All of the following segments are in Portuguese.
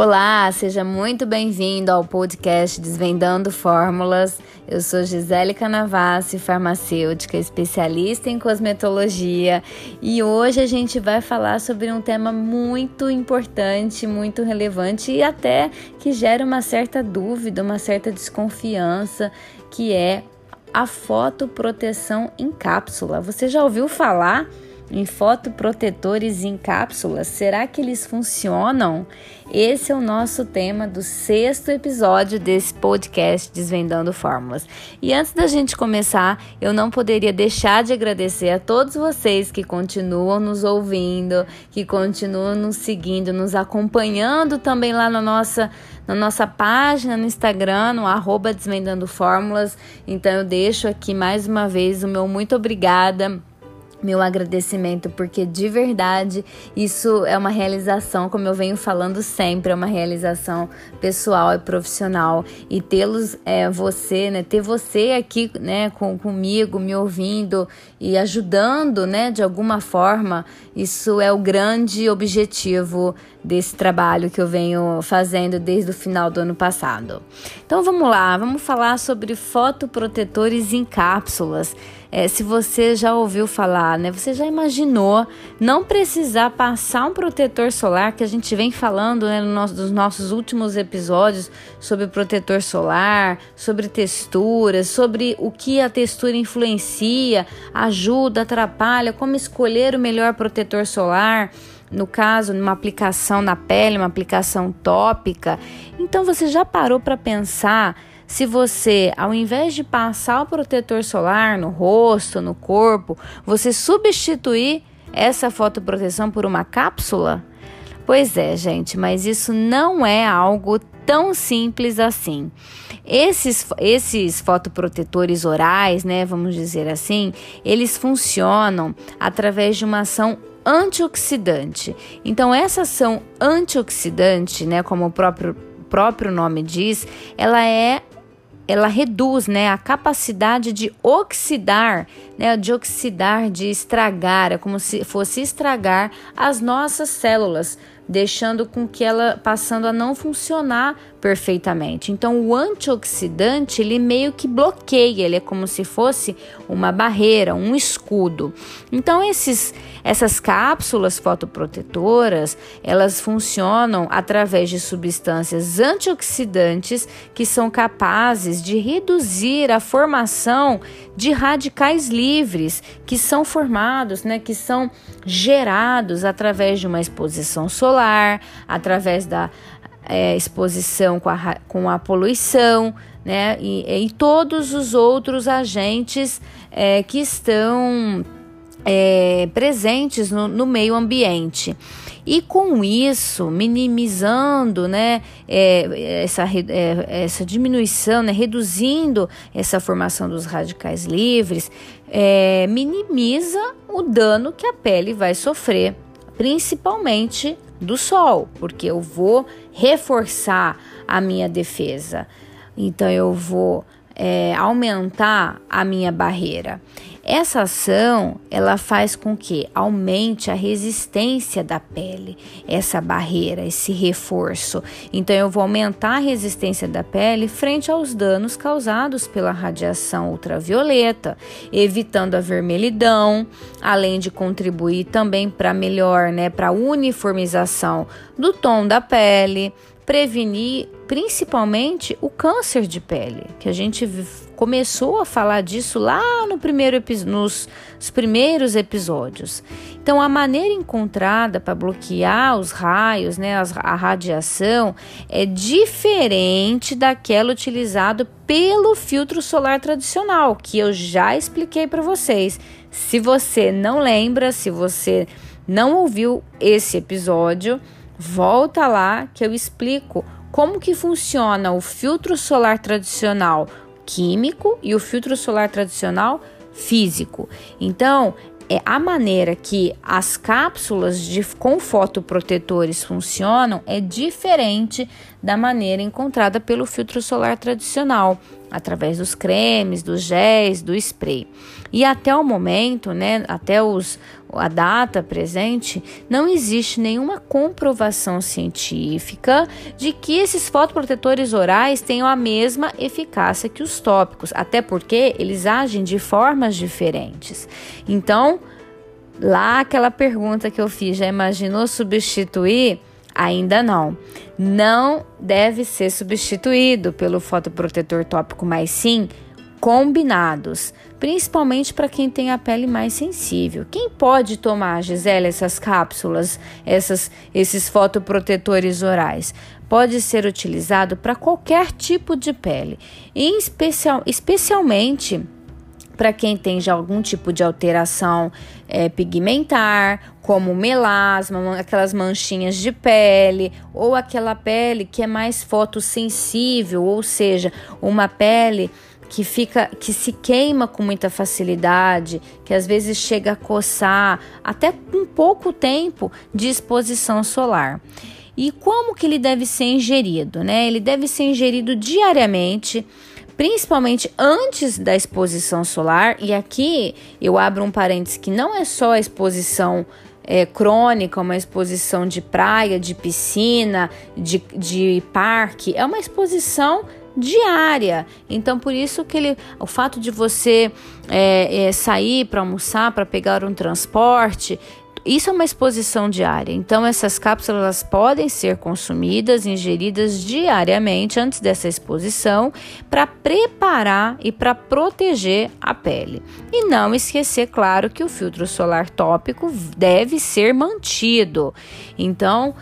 Olá, seja muito bem-vindo ao podcast Desvendando Fórmulas. Eu sou Gisele Canavassi, farmacêutica, especialista em cosmetologia, e hoje a gente vai falar sobre um tema muito importante, muito relevante e até que gera uma certa dúvida, uma certa desconfiança, que é a fotoproteção em cápsula. Você já ouviu falar? Em fotoprotetores em cápsulas, será que eles funcionam? Esse é o nosso tema do sexto episódio desse podcast Desvendando Fórmulas. E antes da gente começar, eu não poderia deixar de agradecer a todos vocês que continuam nos ouvindo, que continuam nos seguindo, nos acompanhando também lá na nossa na nossa página no Instagram, no arroba Desvendando Fórmulas. Então eu deixo aqui mais uma vez o meu muito obrigada meu agradecimento, porque de verdade isso é uma realização, como eu venho falando sempre, é uma realização pessoal e profissional. E tê-los, é, você, né, ter você aqui, né, com, comigo, me ouvindo e ajudando, né, de alguma forma, isso é o grande objetivo desse trabalho que eu venho fazendo desde o final do ano passado. Então vamos lá, vamos falar sobre fotoprotetores em cápsulas. É, se você já ouviu falar, né? Você já imaginou não precisar passar um protetor solar que a gente vem falando né, no nosso, dos nossos últimos episódios sobre protetor solar, sobre texturas, sobre o que a textura influencia, ajuda, atrapalha, como escolher o melhor protetor solar no caso, numa aplicação na pele, uma aplicação tópica. Então você já parou para pensar se você, ao invés de passar o protetor solar no rosto, no corpo, você substituir essa fotoproteção por uma cápsula? Pois é, gente, mas isso não é algo tão simples assim. Esses, esses fotoprotetores orais, né, vamos dizer assim, eles funcionam através de uma ação antioxidante. Então, essa ação antioxidante, né, como o próprio, próprio nome diz, ela é ela reduz né, a capacidade de oxidar, né, de oxidar, de estragar, é como se fosse estragar as nossas células, deixando com que ela passando a não funcionar perfeitamente. Então, o antioxidante, ele meio que bloqueia, ele é como se fosse uma barreira, um escudo. Então, esses, essas cápsulas fotoprotetoras, elas funcionam através de substâncias antioxidantes que são capazes de reduzir a formação de radicais livres que são formados, né, que são gerados através de uma exposição solar, através da é, exposição com a, com a poluição, né? E, e todos os outros agentes é, que estão é, presentes no, no, meio ambiente. E com isso, minimizando né, é, essa, é, essa diminuição, né, reduzindo essa formação dos radicais livres, é, minimiza o dano que a pele vai sofrer, principalmente do sol, porque eu vou reforçar a minha defesa. Então eu vou é, aumentar a minha barreira. Essa ação ela faz com que aumente a resistência da pele, essa barreira, esse reforço. Então eu vou aumentar a resistência da pele frente aos danos causados pela radiação ultravioleta, evitando a vermelhidão, além de contribuir também para melhor, né, para uniformização do tom da pele, prevenir principalmente o câncer de pele, que a gente começou a falar disso lá no primeiro nos, nos primeiros episódios. Então, a maneira encontrada para bloquear os raios, né, a radiação, é diferente daquela utilizada pelo filtro solar tradicional, que eu já expliquei para vocês. Se você não lembra, se você não ouviu esse episódio, Volta lá que eu explico como que funciona o filtro solar tradicional químico e o filtro solar tradicional físico. Então, é a maneira que as cápsulas de, com fotoprotetores funcionam é diferente da maneira encontrada pelo filtro solar tradicional, através dos cremes, dos géis, do spray. E até o momento, né, até os, a data presente, não existe nenhuma comprovação científica de que esses fotoprotetores orais tenham a mesma eficácia que os tópicos, até porque eles agem de formas diferentes. Então, lá aquela pergunta que eu fiz, já imaginou substituir? Ainda não. Não deve ser substituído pelo fotoprotetor tópico, mas sim combinados, principalmente para quem tem a pele mais sensível. Quem pode tomar, Gisele, essas cápsulas, essas, esses fotoprotetores orais? Pode ser utilizado para qualquer tipo de pele, especial, especialmente para quem tem já algum tipo de alteração é, pigmentar, como melasma, aquelas manchinhas de pele, ou aquela pele que é mais fotossensível, ou seja, uma pele que fica que se queima com muita facilidade, que às vezes chega a coçar até com pouco tempo de exposição solar. E como que ele deve ser ingerido, né? Ele deve ser ingerido diariamente, principalmente antes da exposição solar. E aqui eu abro um parênteses que não é só a exposição é, crônica, uma exposição de praia, de piscina, de, de parque, é uma exposição diária. Então, por isso que ele, o fato de você é, é, sair para almoçar, para pegar um transporte, isso é uma exposição diária. Então, essas cápsulas podem ser consumidas, ingeridas diariamente antes dessa exposição para preparar e para proteger a pele. E não esquecer, claro, que o filtro solar tópico deve ser mantido. Então,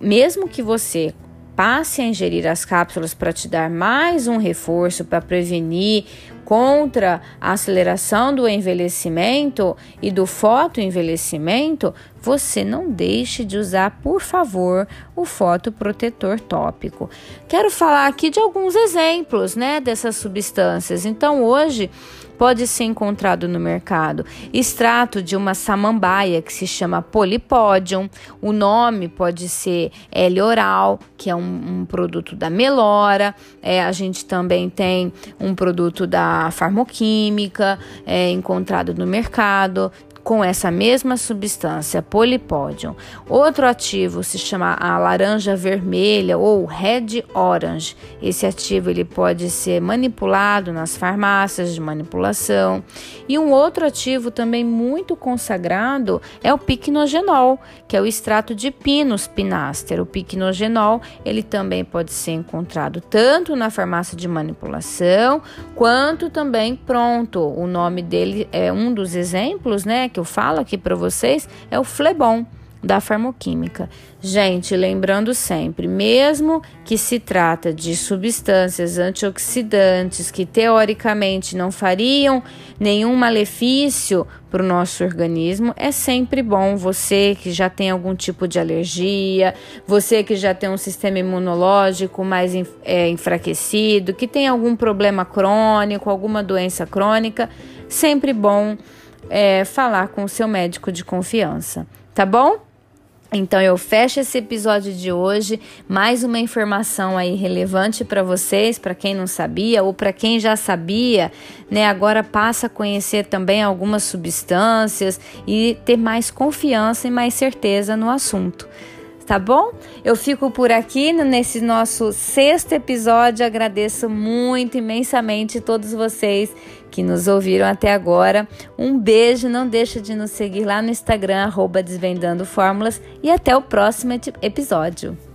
mesmo que você passe a ingerir as cápsulas para te dar mais um reforço para prevenir contra a aceleração do envelhecimento e do fotoenvelhecimento, você não deixe de usar, por favor, o fotoprotetor tópico. Quero falar aqui de alguns exemplos, né, dessas substâncias. Então, hoje pode ser encontrado no mercado extrato de uma samambaia que se chama Polypodium. O nome pode ser L-oral, que é um, um, produto da Melora. É, a gente também tem um produto da Farmoquímica é, encontrado no mercado com essa mesma substância, polipódium. Outro ativo se chama a laranja vermelha ou red orange. Esse ativo ele pode ser manipulado nas farmácias de manipulação. E um outro ativo também muito consagrado é o picnogenol, que é o extrato de pinus pinaster. O picnogenol, ele também pode ser encontrado tanto na farmácia de manipulação quanto também pronto. O nome dele é um dos exemplos, né, que eu falo aqui para vocês é o Flebon da farmoquímica. Gente, lembrando sempre, mesmo que se trata de substâncias antioxidantes que teoricamente não fariam nenhum malefício para o nosso organismo, é sempre bom você que já tem algum tipo de alergia, você que já tem um sistema imunológico mais é, enfraquecido, que tem algum problema crônico, alguma doença crônica, sempre bom é, falar com o seu médico de confiança, tá bom? Então eu fecho esse episódio de hoje, mais uma informação aí relevante para vocês, para quem não sabia ou para quem já sabia, né? Agora passa a conhecer também algumas substâncias e ter mais confiança e mais certeza no assunto tá bom? Eu fico por aqui nesse nosso sexto episódio. Agradeço muito imensamente todos vocês que nos ouviram até agora. Um beijo, não deixa de nos seguir lá no Instagram, arroba Desvendando Fórmulas, e até o próximo episódio.